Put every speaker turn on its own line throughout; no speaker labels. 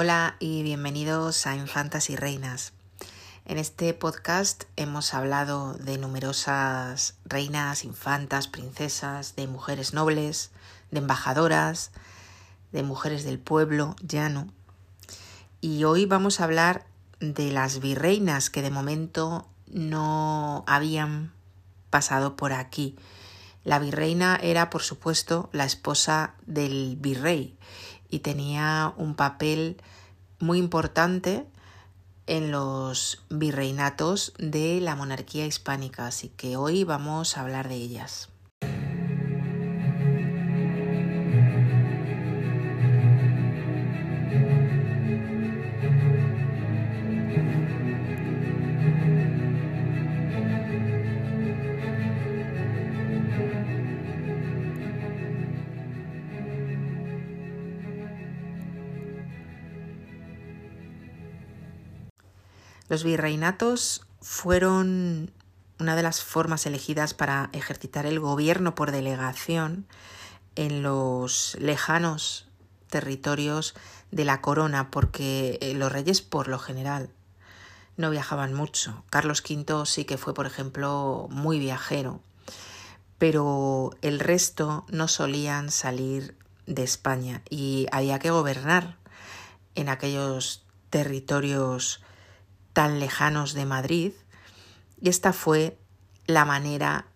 Hola y bienvenidos a Infantas y Reinas. En este podcast hemos hablado de numerosas reinas, infantas, princesas, de mujeres nobles, de embajadoras, de mujeres del pueblo llano. Y hoy vamos a hablar de las virreinas que de momento no habían pasado por aquí. La virreina era, por supuesto, la esposa del virrey y tenía un papel muy importante en los virreinatos de la monarquía hispánica, así que hoy vamos a hablar de ellas. Los virreinatos fueron una de las formas elegidas para ejercitar el gobierno por delegación en los lejanos territorios de la corona, porque eh, los reyes por lo general no viajaban mucho. Carlos V sí que fue, por ejemplo, muy viajero, pero el resto no solían salir de España y había que gobernar en aquellos territorios tan lejanos de Madrid, y esta fue la manera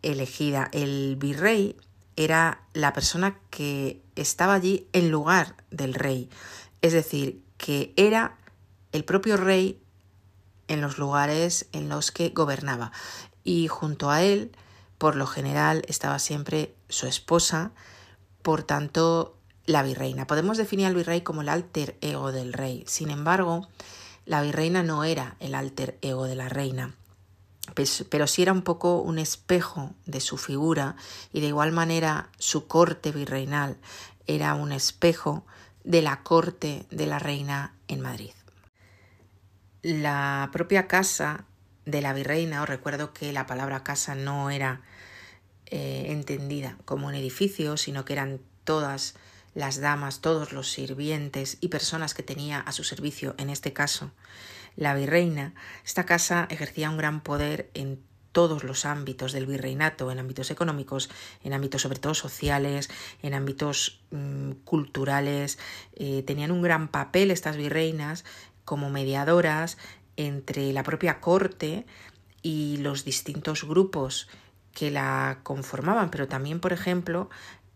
elegida. El virrey era la persona que estaba allí en lugar del rey, es decir, que era el propio rey en los lugares en los que gobernaba. Y junto a él, por lo general, estaba siempre su esposa, por tanto, la virreina. Podemos definir al virrey como el alter ego del rey. Sin embargo, la virreina no era el alter ego de la reina, pues, pero sí era un poco un espejo de su figura y de igual manera su corte virreinal era un espejo de la corte de la reina en Madrid. La propia casa de la virreina, os recuerdo que la palabra casa no era eh, entendida como un edificio, sino que eran todas las damas, todos los sirvientes y personas que tenía a su servicio, en este caso la virreina, esta casa ejercía un gran poder en todos los ámbitos del virreinato, en ámbitos económicos, en ámbitos sobre todo sociales, en ámbitos mm, culturales. Eh, tenían un gran papel estas virreinas como mediadoras entre la propia corte y los distintos grupos que la conformaban, pero también, por ejemplo,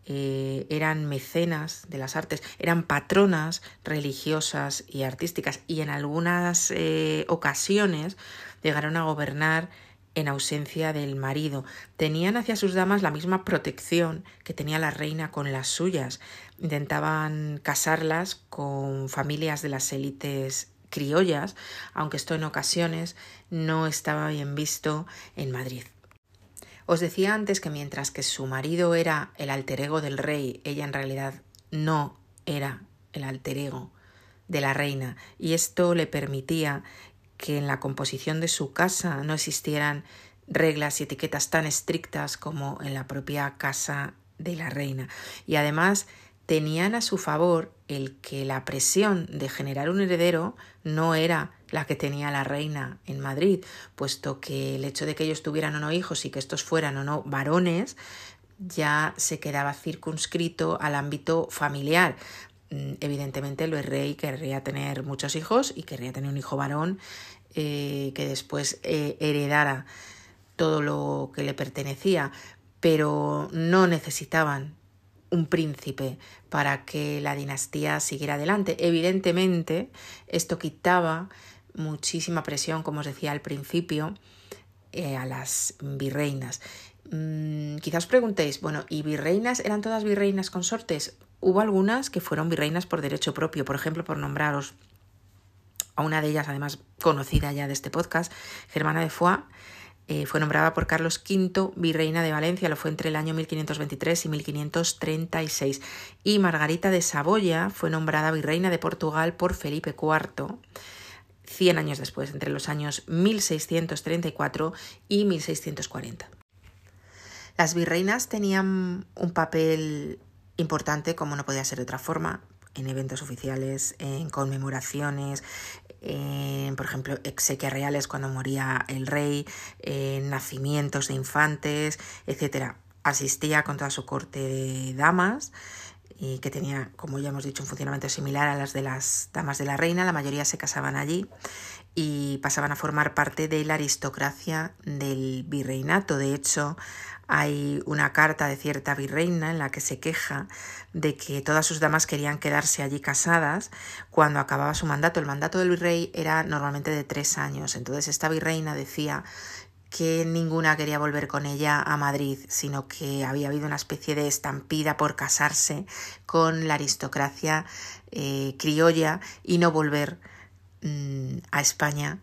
eh, eran mecenas de las artes, eran patronas religiosas y artísticas y en algunas eh, ocasiones llegaron a gobernar en ausencia del marido. Tenían hacia sus damas la misma protección que tenía la reina con las suyas. Intentaban casarlas con familias de las élites criollas, aunque esto en ocasiones no estaba bien visto en Madrid. Os decía antes que mientras que su marido era el alter ego del rey, ella en realidad no era el alter ego de la reina, y esto le permitía que en la composición de su casa no existieran reglas y etiquetas tan estrictas como en la propia casa de la reina. Y además tenían a su favor el que la presión de generar un heredero no era la que tenía la reina en Madrid, puesto que el hecho de que ellos tuvieran o no hijos y que estos fueran o no varones ya se quedaba circunscrito al ámbito familiar. Mm, evidentemente el rey querría tener muchos hijos y querría tener un hijo varón eh, que después eh, heredara todo lo que le pertenecía, pero no necesitaban un príncipe para que la dinastía siguiera adelante. Evidentemente, esto quitaba muchísima presión, como os decía al principio, eh, a las virreinas. Mm, quizás os preguntéis, bueno, ¿y virreinas eran todas virreinas consortes? Hubo algunas que fueron virreinas por derecho propio, por ejemplo, por nombraros a una de ellas, además conocida ya de este podcast, Germana de Foix, eh, fue nombrada por Carlos V virreina de Valencia, lo fue entre el año 1523 y 1536. Y Margarita de Saboya fue nombrada virreina de Portugal por Felipe IV 100 años después, entre los años 1634 y 1640. Las virreinas tenían un papel importante, como no podía ser de otra forma, en eventos oficiales, en conmemoraciones, por ejemplo, exequias reales cuando moría el rey, en nacimientos de infantes, etc. Asistía con toda su corte de damas y que tenía, como ya hemos dicho, un funcionamiento similar a las de las damas de la reina. La mayoría se casaban allí y pasaban a formar parte de la aristocracia del virreinato. De hecho, hay una carta de cierta virreina en la que se queja de que todas sus damas querían quedarse allí casadas cuando acababa su mandato. El mandato del virrey era normalmente de tres años. Entonces esta virreina decía que ninguna quería volver con ella a Madrid, sino que había habido una especie de estampida por casarse con la aristocracia eh, criolla y no volver mm, a España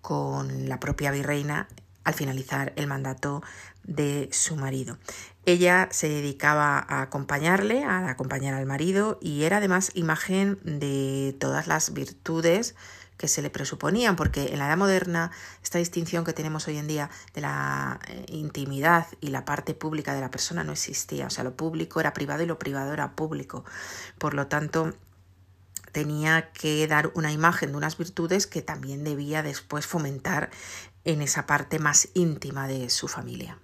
con la propia virreina al finalizar el mandato de su marido. Ella se dedicaba a acompañarle, a acompañar al marido y era además imagen de todas las virtudes que se le presuponían, porque en la edad moderna esta distinción que tenemos hoy en día de la eh, intimidad y la parte pública de la persona no existía, o sea, lo público era privado y lo privado era público. Por lo tanto, tenía que dar una imagen de unas virtudes que también debía después fomentar en esa parte más íntima de su familia.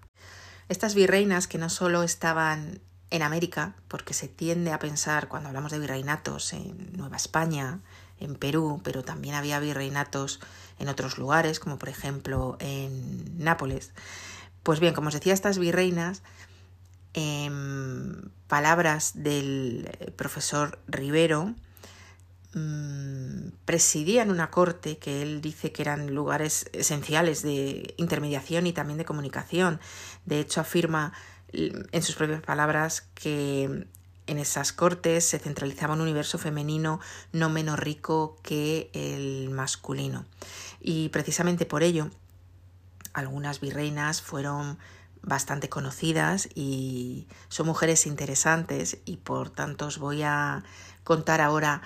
Estas virreinas que no solo estaban en América, porque se tiende a pensar cuando hablamos de virreinatos en Nueva España, en Perú, pero también había virreinatos en otros lugares, como por ejemplo en Nápoles. Pues bien, como os decía, estas virreinas, en palabras del profesor Rivero, Mm, presidían una corte que él dice que eran lugares esenciales de intermediación y también de comunicación. De hecho, afirma en sus propias palabras que en esas cortes se centralizaba un universo femenino no menos rico que el masculino. Y precisamente por ello, algunas virreinas fueron bastante conocidas y son mujeres interesantes y por tanto os voy a contar ahora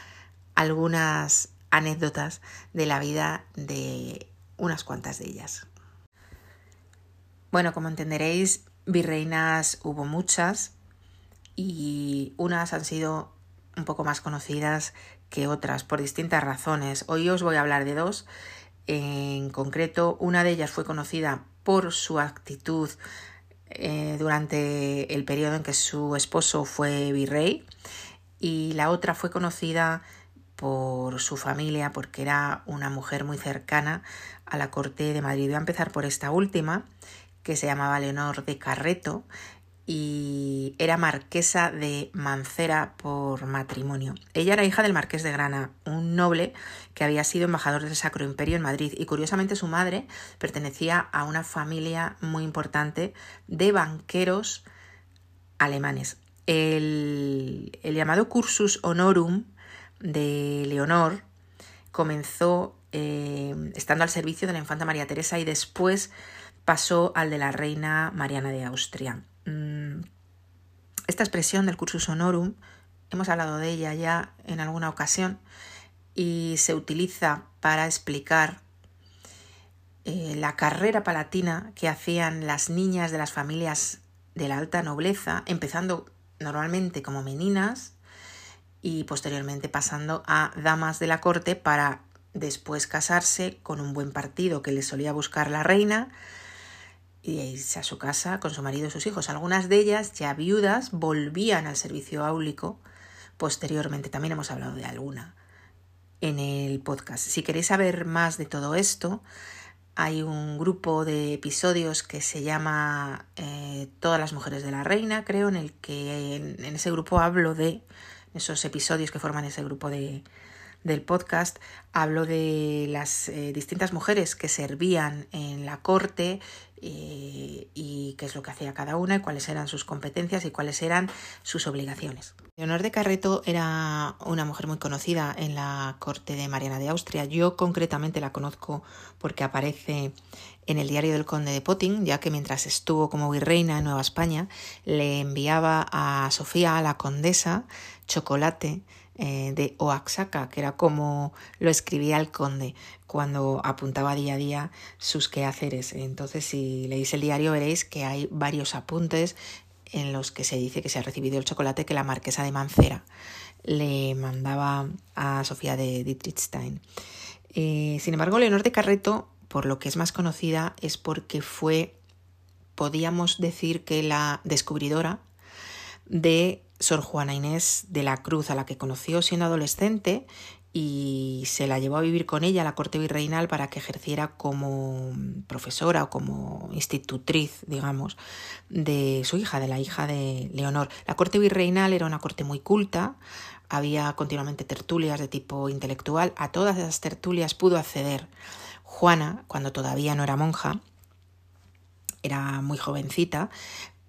algunas anécdotas de la vida de unas cuantas de ellas. Bueno, como entenderéis, virreinas hubo muchas y unas han sido un poco más conocidas que otras por distintas razones. Hoy os voy a hablar de dos. En concreto, una de ellas fue conocida por su actitud eh, durante el periodo en que su esposo fue virrey y la otra fue conocida por su familia, porque era una mujer muy cercana a la corte de Madrid. Voy a empezar por esta última, que se llamaba Leonor de Carreto y era marquesa de Mancera por matrimonio. Ella era hija del marqués de Grana, un noble que había sido embajador del Sacro Imperio en Madrid y curiosamente su madre pertenecía a una familia muy importante de banqueros alemanes. El, el llamado cursus honorum de Leonor comenzó eh, estando al servicio de la infanta María Teresa y después pasó al de la reina Mariana de Austria. Esta expresión del cursus honorum, hemos hablado de ella ya en alguna ocasión y se utiliza para explicar eh, la carrera palatina que hacían las niñas de las familias de la alta nobleza, empezando normalmente como meninas y posteriormente pasando a damas de la corte para después casarse con un buen partido que le solía buscar la reina y a su casa con su marido y sus hijos. Algunas de ellas, ya viudas, volvían al servicio áulico posteriormente. También hemos hablado de alguna en el podcast. Si queréis saber más de todo esto, hay un grupo de episodios que se llama eh, Todas las mujeres de la reina, creo, en el que en ese grupo hablo de esos episodios que forman ese grupo de, del podcast, hablo de las eh, distintas mujeres que servían en la corte eh, y qué es lo que hacía cada una y cuáles eran sus competencias y cuáles eran sus obligaciones. Leonor de Carreto era una mujer muy conocida en la corte de Mariana de Austria. Yo concretamente la conozco porque aparece en el diario del conde de Potting, ya que mientras estuvo como virreina en Nueva España, le enviaba a Sofía, a la condesa, chocolate eh, de Oaxaca, que era como lo escribía el conde cuando apuntaba día a día sus quehaceres. Entonces, si leéis el diario, veréis que hay varios apuntes en los que se dice que se ha recibido el chocolate que la marquesa de Mancera le mandaba a Sofía de Dietrichstein. Eh, sin embargo, Leonor de Carreto, por lo que es más conocida, es porque fue, podíamos decir que la descubridora de Sor Juana Inés de la Cruz, a la que conoció siendo adolescente y se la llevó a vivir con ella a la corte virreinal para que ejerciera como profesora o como institutriz, digamos, de su hija, de la hija de Leonor. La corte virreinal era una corte muy culta, había continuamente tertulias de tipo intelectual, a todas esas tertulias pudo acceder Juana cuando todavía no era monja, era muy jovencita,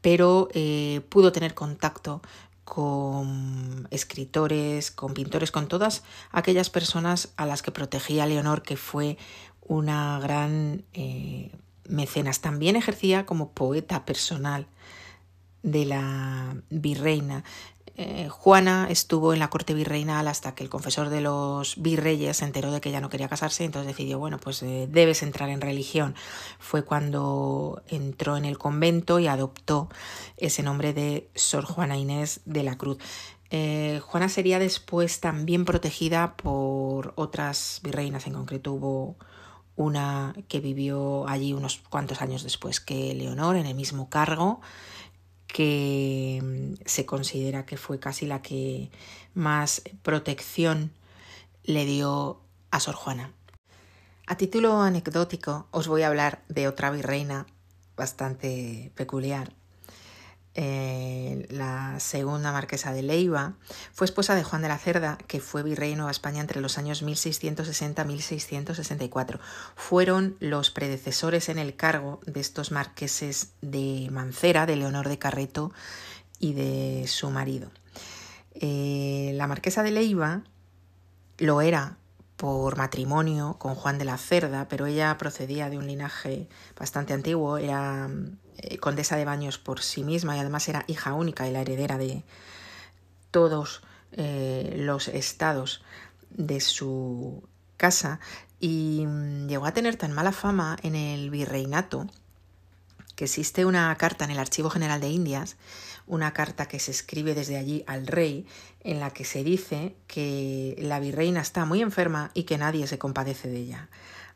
pero eh, pudo tener contacto con escritores, con pintores, con todas aquellas personas a las que protegía Leonor, que fue una gran eh, mecenas. También ejercía como poeta personal de la virreina. Eh, Juana estuvo en la corte virreinal hasta que el confesor de los virreyes se enteró de que ella no quería casarse, entonces decidió, bueno, pues eh, debes entrar en religión. Fue cuando entró en el convento y adoptó ese nombre de Sor Juana Inés de la Cruz. Eh, Juana sería después también protegida por otras virreinas, en concreto hubo una que vivió allí unos cuantos años después que Leonor en el mismo cargo que mm, se considera que fue casi la que más protección le dio a Sor Juana. A título anecdótico os voy a hablar de otra virreina bastante peculiar, eh, la segunda marquesa de Leiva, fue esposa de Juan de la Cerda, que fue virrey de Nueva España entre los años 1660-1664. Fueron los predecesores en el cargo de estos marqueses de Mancera, de Leonor de Carreto y de su marido. Eh, la marquesa de Leiva lo era por matrimonio con Juan de la Cerda, pero ella procedía de un linaje bastante antiguo, era eh, condesa de Baños por sí misma y además era hija única y la heredera de todos eh, los estados de su casa y mm, llegó a tener tan mala fama en el virreinato que existe una carta en el Archivo General de Indias, una carta que se escribe desde allí al rey, en la que se dice que la virreina está muy enferma y que nadie se compadece de ella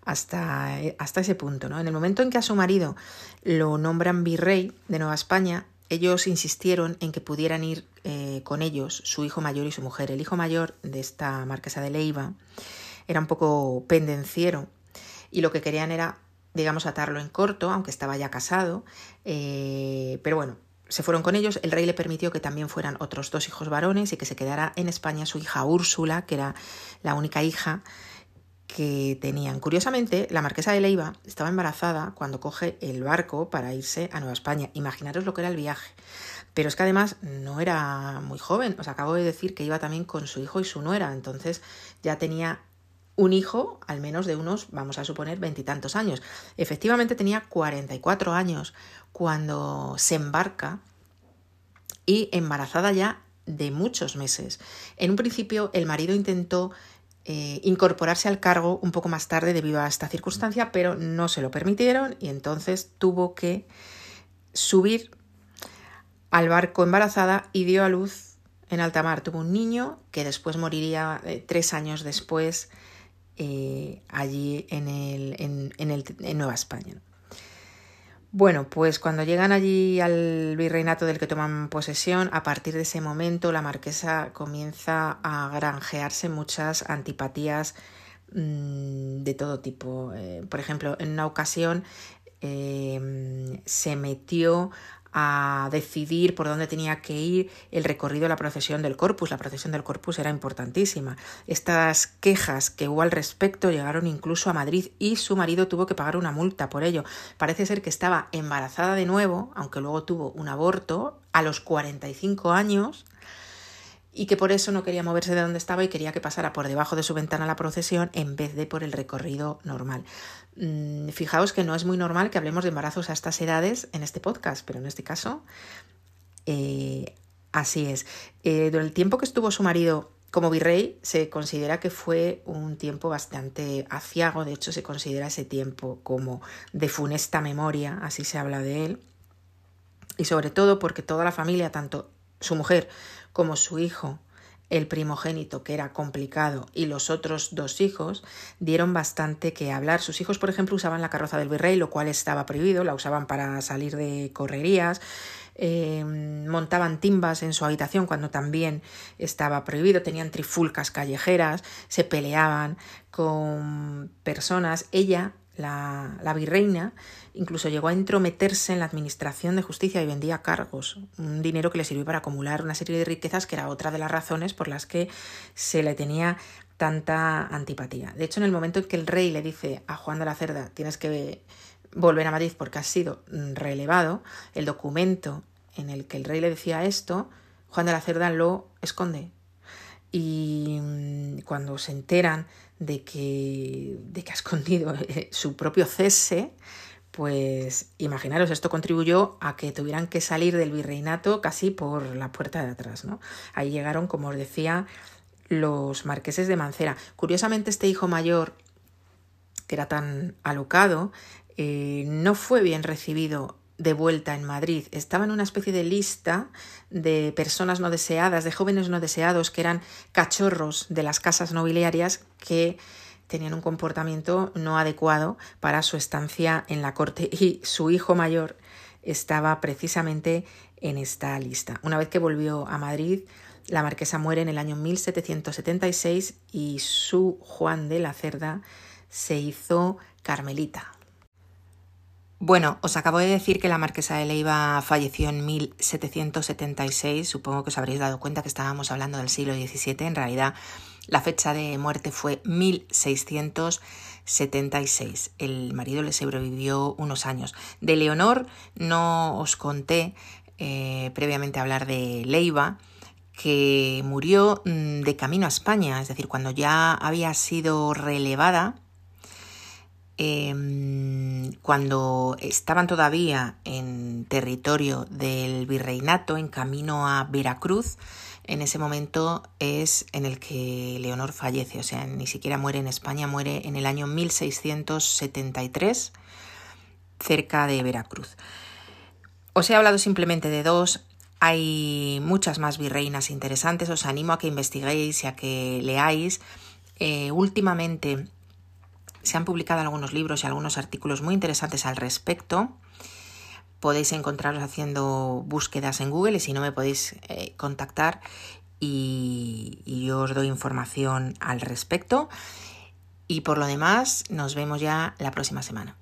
hasta, hasta ese punto. ¿no? En el momento en que a su marido lo nombran virrey de Nueva España, ellos insistieron en que pudieran ir eh, con ellos su hijo mayor y su mujer. El hijo mayor de esta marquesa de Leiva era un poco pendenciero y lo que querían era, digamos, atarlo en corto, aunque estaba ya casado. Eh, pero bueno, se fueron con ellos. El rey le permitió que también fueran otros dos hijos varones y que se quedara en España su hija Úrsula, que era la única hija que tenían. Curiosamente, la marquesa de Leiva estaba embarazada cuando coge el barco para irse a Nueva España. Imaginaros lo que era el viaje. Pero es que además no era muy joven. Os acabo de decir que iba también con su hijo y su nuera. Entonces ya tenía un hijo, al menos de unos, vamos a suponer, veintitantos años. Efectivamente tenía 44 años cuando se embarca y embarazada ya de muchos meses. En un principio el marido intentó eh, incorporarse al cargo un poco más tarde debido a esta circunstancia, pero no se lo permitieron y entonces tuvo que subir al barco embarazada y dio a luz en alta mar. Tuvo un niño que después moriría eh, tres años después eh, allí en, el, en, el, en Nueva España. Bueno, pues cuando llegan allí al virreinato del que toman posesión, a partir de ese momento la marquesa comienza a granjearse muchas antipatías mm, de todo tipo. Eh, por ejemplo, en una ocasión eh, se metió a decidir por dónde tenía que ir el recorrido de la procesión del Corpus. La procesión del Corpus era importantísima. Estas quejas que hubo al respecto llegaron incluso a Madrid y su marido tuvo que pagar una multa por ello. Parece ser que estaba embarazada de nuevo, aunque luego tuvo un aborto a los 45 años y que por eso no quería moverse de donde estaba y quería que pasara por debajo de su ventana la procesión en vez de por el recorrido normal. Mm, fijaos que no es muy normal que hablemos de embarazos a estas edades en este podcast, pero en este caso eh, así es. Eh, durante el tiempo que estuvo su marido como virrey se considera que fue un tiempo bastante aciago, de hecho se considera ese tiempo como de funesta memoria, así se habla de él, y sobre todo porque toda la familia, tanto su mujer como su hijo el primogénito, que era complicado, y los otros dos hijos dieron bastante que hablar. Sus hijos, por ejemplo, usaban la carroza del virrey, lo cual estaba prohibido, la usaban para salir de correrías, eh, montaban timbas en su habitación cuando también estaba prohibido, tenían trifulcas callejeras, se peleaban con personas. Ella, la, virreina, incluso llegó a entrometerse en la administración de justicia y vendía cargos, un dinero que le sirvió para acumular una serie de riquezas que era otra de las razones por las que se le tenía tanta antipatía. De hecho, en el momento en que el rey le dice a Juan de la Cerda, tienes que volver a Madrid porque has sido relevado, el documento en el que el rey le decía esto, Juan de la Cerda lo esconde. Y mm, cuando se enteran de que, de que ha escondido eh, su propio cese, pues imaginaros, esto contribuyó a que tuvieran que salir del virreinato casi por la puerta de atrás. ¿no? Ahí llegaron, como os decía, los marqueses de Mancera. Curiosamente, este hijo mayor, que era tan alocado, eh, no fue bien recibido de vuelta en Madrid. Estaba en una especie de lista de personas no deseadas, de jóvenes no deseados, que eran cachorros de las casas nobiliarias que tenían un comportamiento no adecuado para su estancia en la corte y su hijo mayor estaba precisamente en esta lista. Una vez que volvió a Madrid, la marquesa muere en el año 1776 y su Juan de la Cerda se hizo carmelita. Bueno, os acabo de decir que la marquesa de Leiva falleció en 1776. Supongo que os habréis dado cuenta que estábamos hablando del siglo XVII. En realidad, la fecha de muerte fue 1676. El marido le sobrevivió unos años. De Leonor no os conté eh, previamente hablar de Leiva que murió mm, de camino a España, es decir, cuando ya había sido relevada Em, cuando estaban todavía en territorio del virreinato, en camino a Veracruz, en ese momento es en el que Leonor fallece, o sea, ni siquiera muere en España, muere en el año 1673, cerca de Veracruz. Os he hablado simplemente de dos, hay muchas más virreinas interesantes, os animo a que investiguéis y a que leáis. Eh, últimamente se han publicado algunos libros y algunos artículos muy interesantes al respecto. Podéis encontrarlos haciendo búsquedas en Google y si no me podéis eh, contactar y, y yo os doy información al respecto. Y por lo demás, nos vemos ya la próxima semana.